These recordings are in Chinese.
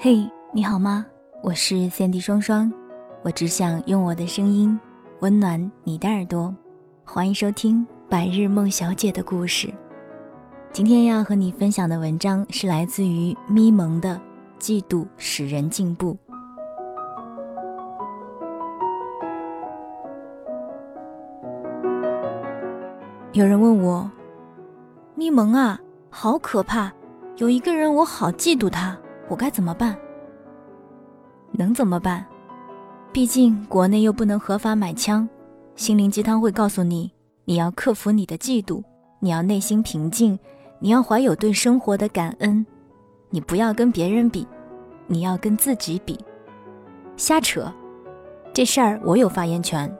嘿，你好吗？我是三 D 双双，我只想用我的声音温暖你的耳朵。欢迎收听百日梦小姐的故事。今天要和你分享的文章是来自于咪蒙的《嫉妒使人进步》。有人问我，咪蒙啊，好可怕！有一个人，我好嫉妒他。我该怎么办？能怎么办？毕竟国内又不能合法买枪。心灵鸡汤会告诉你，你要克服你的嫉妒，你要内心平静，你要怀有对生活的感恩，你不要跟别人比，你要跟自己比。瞎扯！这事儿我有发言权。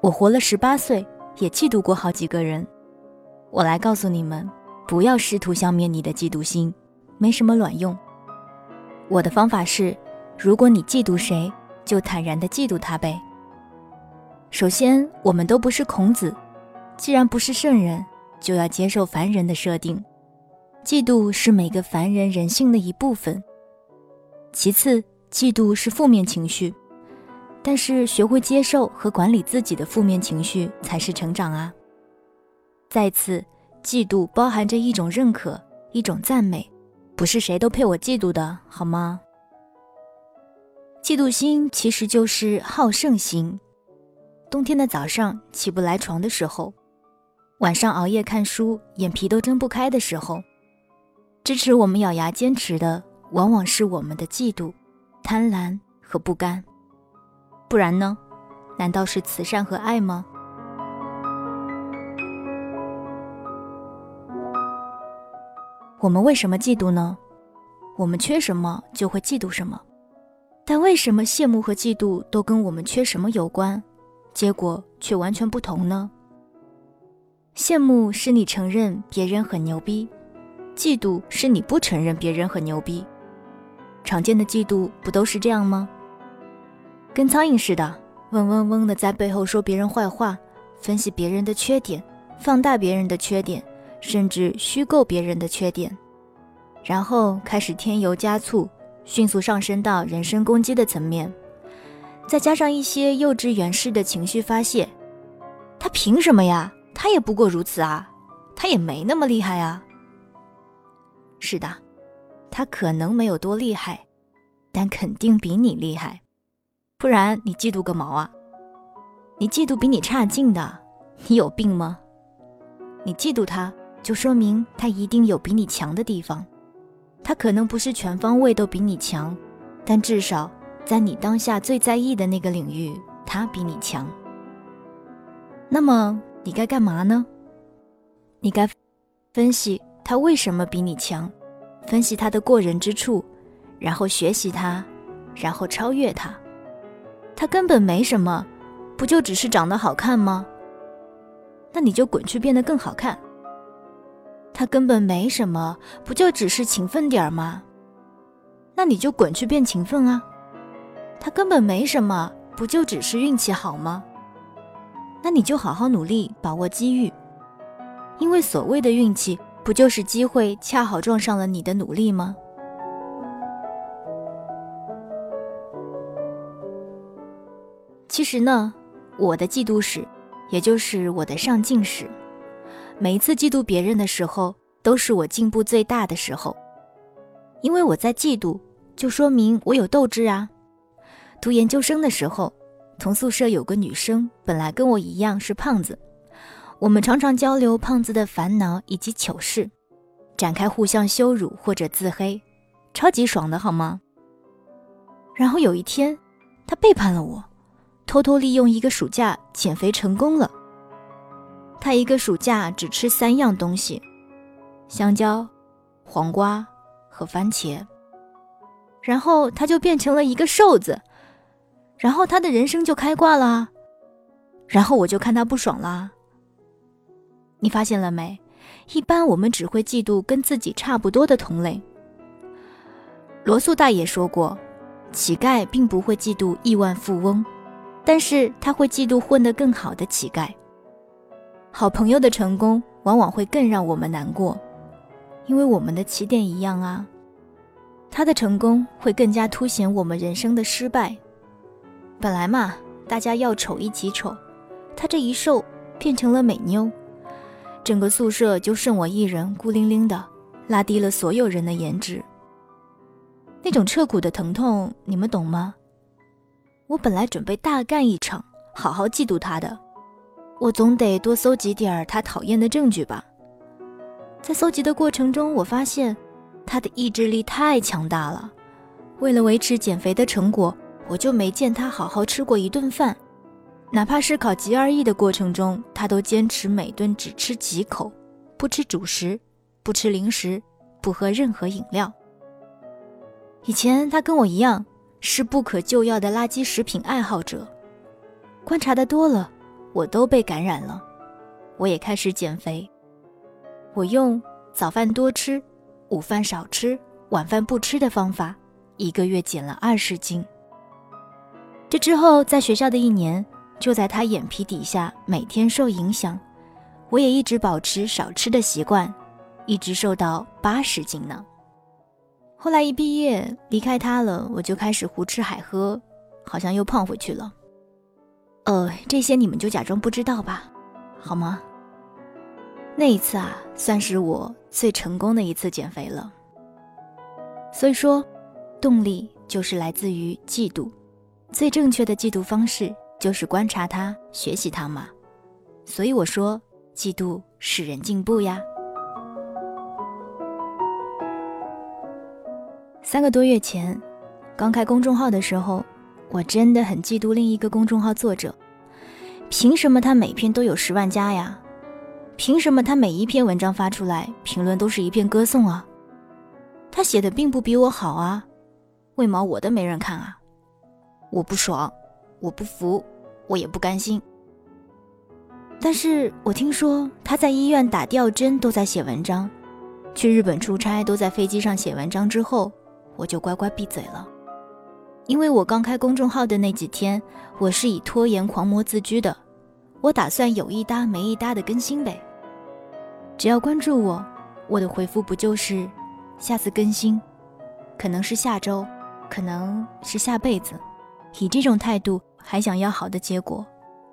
我活了十八岁，也嫉妒过好几个人。我来告诉你们，不要试图消灭你的嫉妒心，没什么卵用。我的方法是，如果你嫉妒谁，就坦然的嫉妒他呗。首先，我们都不是孔子，既然不是圣人，就要接受凡人的设定。嫉妒是每个凡人人性的一部分。其次，嫉妒是负面情绪，但是学会接受和管理自己的负面情绪才是成长啊。再次，嫉妒包含着一种认可，一种赞美。不是谁都配我嫉妒的，好吗？嫉妒心其实就是好胜心。冬天的早上起不来床的时候，晚上熬夜看书眼皮都睁不开的时候，支持我们咬牙坚持的，往往是我们的嫉妒、贪婪和不甘。不然呢？难道是慈善和爱吗？我们为什么嫉妒呢？我们缺什么就会嫉妒什么，但为什么羡慕和嫉妒都跟我们缺什么有关，结果却完全不同呢？羡慕是你承认别人很牛逼，嫉妒是你不承认别人很牛逼。常见的嫉妒不都是这样吗？跟苍蝇似的，嗡嗡嗡的在背后说别人坏话，分析别人的缺点，放大别人的缺点。甚至虚构别人的缺点，然后开始添油加醋，迅速上升到人身攻击的层面，再加上一些幼稚园式的情绪发泄。他凭什么呀？他也不过如此啊，他也没那么厉害啊。是的，他可能没有多厉害，但肯定比你厉害，不然你嫉妒个毛啊？你嫉妒比你差劲的，你有病吗？你嫉妒他？就说明他一定有比你强的地方，他可能不是全方位都比你强，但至少在你当下最在意的那个领域，他比你强。那么你该干嘛呢？你该分析他为什么比你强，分析他的过人之处，然后学习他，然后超越他。他根本没什么，不就只是长得好看吗？那你就滚去变得更好看。他根本没什么，不就只是勤奋点儿吗？那你就滚去变勤奋啊！他根本没什么，不就只是运气好吗？那你就好好努力，把握机遇，因为所谓的运气，不就是机会恰好撞上了你的努力吗？其实呢，我的嫉妒史，也就是我的上进史。每一次嫉妒别人的时候，都是我进步最大的时候，因为我在嫉妒，就说明我有斗志啊。读研究生的时候，同宿舍有个女生，本来跟我一样是胖子，我们常常交流胖子的烦恼以及糗事，展开互相羞辱或者自黑，超级爽的好吗？然后有一天，她背叛了我，偷偷利用一个暑假减肥成功了。他一个暑假只吃三样东西：香蕉、黄瓜和番茄。然后他就变成了一个瘦子，然后他的人生就开挂了。然后我就看他不爽啦。你发现了没？一般我们只会嫉妒跟自己差不多的同类。罗素大爷说过，乞丐并不会嫉妒亿万富翁，但是他会嫉妒混得更好的乞丐。好朋友的成功往往会更让我们难过，因为我们的起点一样啊。他的成功会更加凸显我们人生的失败。本来嘛，大家要丑一起丑，他这一瘦变成了美妞，整个宿舍就剩我一人孤零零的，拉低了所有人的颜值。那种彻骨的疼痛，你们懂吗？我本来准备大干一场，好好嫉妒他的，我总得多搜集点儿他讨厌的证据吧。在搜集的过程中，我发现。他的意志力太强大了，为了维持减肥的成果，我就没见他好好吃过一顿饭，哪怕是考 GRE 的过程中，他都坚持每顿只吃几口，不吃主食，不吃零食，不喝任何饮料。以前他跟我一样是不可救药的垃圾食品爱好者，观察的多了，我都被感染了，我也开始减肥，我用早饭多吃。午饭少吃，晚饭不吃的方法，一个月减了二十斤。这之后，在学校的一年，就在他眼皮底下每天受影响，我也一直保持少吃的习惯，一直瘦到八十斤呢。后来一毕业离开他了，我就开始胡吃海喝，好像又胖回去了。呃，这些你们就假装不知道吧，好吗？那一次啊，算是我最成功的一次减肥了。所以说，动力就是来自于嫉妒，最正确的嫉妒方式就是观察它、学习它嘛。所以我说，嫉妒使人进步呀。三个多月前，刚开公众号的时候，我真的很嫉妒另一个公众号作者，凭什么他每篇都有十万加呀？凭什么他每一篇文章发出来，评论都是一片歌颂啊？他写的并不比我好啊，为毛我的没人看啊？我不爽，我不服，我也不甘心。但是我听说他在医院打吊针都在写文章，去日本出差都在飞机上写文章之后，我就乖乖闭嘴了。因为我刚开公众号的那几天，我是以拖延狂魔自居的，我打算有一搭没一搭的更新呗。只要关注我，我的回复不就是下次更新，可能是下周，可能是下辈子。以这种态度还想要好的结果，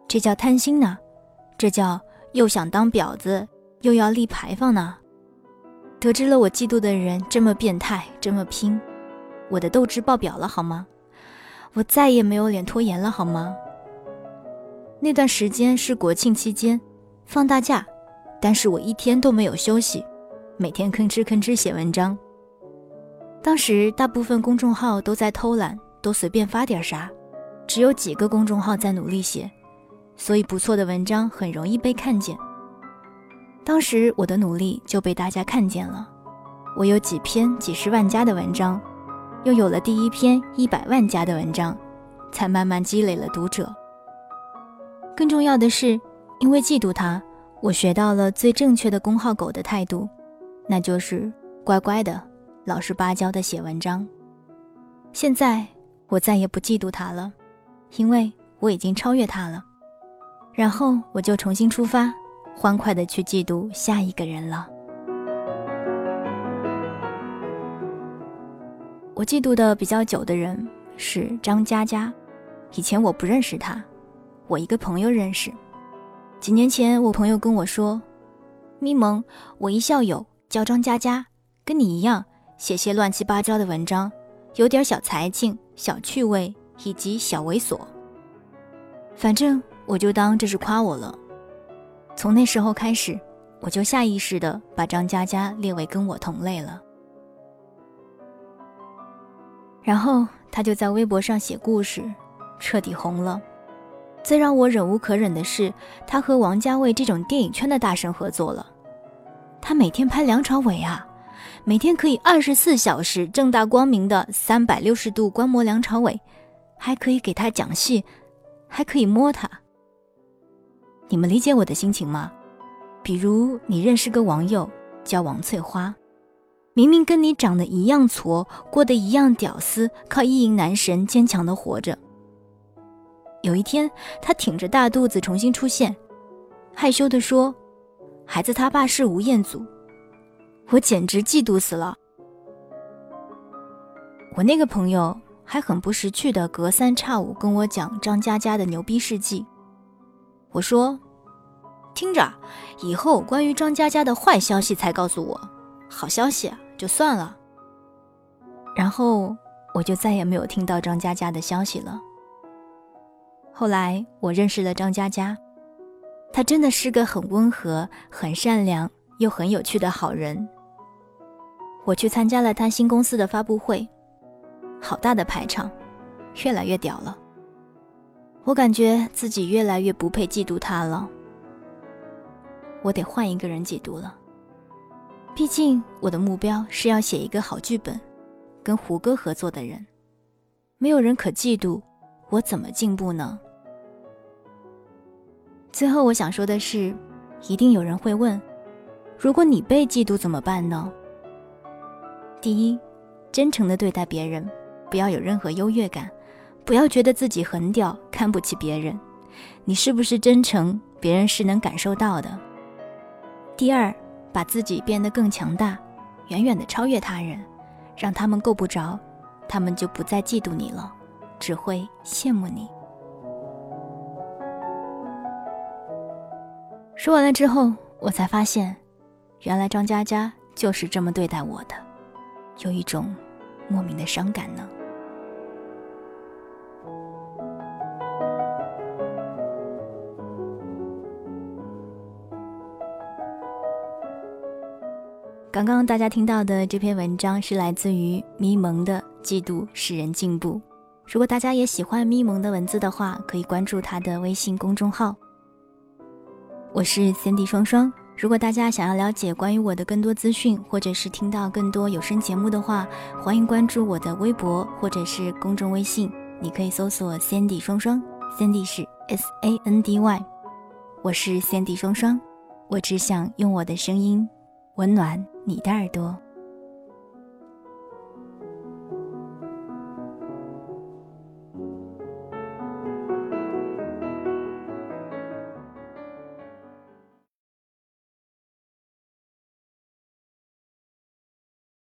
这叫贪心呢？这叫又想当婊子又要立牌坊呢？得知了我嫉妒的人这么变态，这么拼，我的斗志爆表了好吗？我再也没有脸拖延了好吗？那段时间是国庆期间，放大假。但是我一天都没有休息，每天吭哧吭哧写文章。当时大部分公众号都在偷懒，都随便发点啥，只有几个公众号在努力写，所以不错的文章很容易被看见。当时我的努力就被大家看见了，我有几篇几十万加的文章，又有了第一篇一百万加的文章，才慢慢积累了读者。更重要的是，因为嫉妒他。我学到了最正确的公号狗的态度，那就是乖乖的、老实巴交的写文章。现在我再也不嫉妒他了，因为我已经超越他了。然后我就重新出发，欢快的去嫉妒下一个人了。我嫉妒的比较久的人是张嘉佳，以前我不认识他，我一个朋友认识。几年前，我朋友跟我说：“咪蒙，我一校友叫张佳佳，跟你一样写些乱七八糟的文章，有点小才情、小趣味以及小猥琐。反正我就当这是夸我了。从那时候开始，我就下意识的把张佳佳列为跟我同类了。然后他就在微博上写故事，彻底红了。”最让我忍无可忍的是，他和王家卫这种电影圈的大神合作了。他每天拍梁朝伟啊，每天可以二十四小时正大光明的三百六十度观摩梁朝伟，还可以给他讲戏，还可以摸他。你们理解我的心情吗？比如你认识个网友叫王翠花，明明跟你长得一样矬，过得一样屌丝，靠意淫男神坚强的活着。有一天，他挺着大肚子重新出现，害羞地说：“孩子他爸是吴彦祖。”我简直嫉妒死了。我那个朋友还很不识趣的隔三差五跟我讲张嘉佳的牛逼事迹。我说：“听着，以后关于张嘉佳的坏消息才告诉我，好消息啊就算了。”然后我就再也没有听到张嘉佳的消息了。后来我认识了张嘉佳，他真的是个很温和、很善良又很有趣的好人。我去参加了他新公司的发布会，好大的排场，越来越屌了。我感觉自己越来越不配嫉妒他了，我得换一个人嫉妒了。毕竟我的目标是要写一个好剧本，跟胡歌合作的人，没有人可嫉妒，我怎么进步呢？最后我想说的是，一定有人会问：如果你被嫉妒怎么办呢？第一，真诚的对待别人，不要有任何优越感，不要觉得自己很屌，看不起别人。你是不是真诚，别人是能感受到的。第二，把自己变得更强大，远远的超越他人，让他们够不着，他们就不再嫉妒你了，只会羡慕你。说完了之后，我才发现，原来张嘉佳就是这么对待我的，有一种莫名的伤感呢。刚刚大家听到的这篇文章是来自于咪蒙的《嫉妒使人进步》。如果大家也喜欢咪蒙的文字的话，可以关注他的微信公众号。我是 Cindy 双双。如果大家想要了解关于我的更多资讯，或者是听到更多有声节目的话，欢迎关注我的微博或者是公众微信。你可以搜索 Cindy 双双，Cindy 是 S A N D Y。我是 Cindy 双双，我只想用我的声音温暖你的耳朵。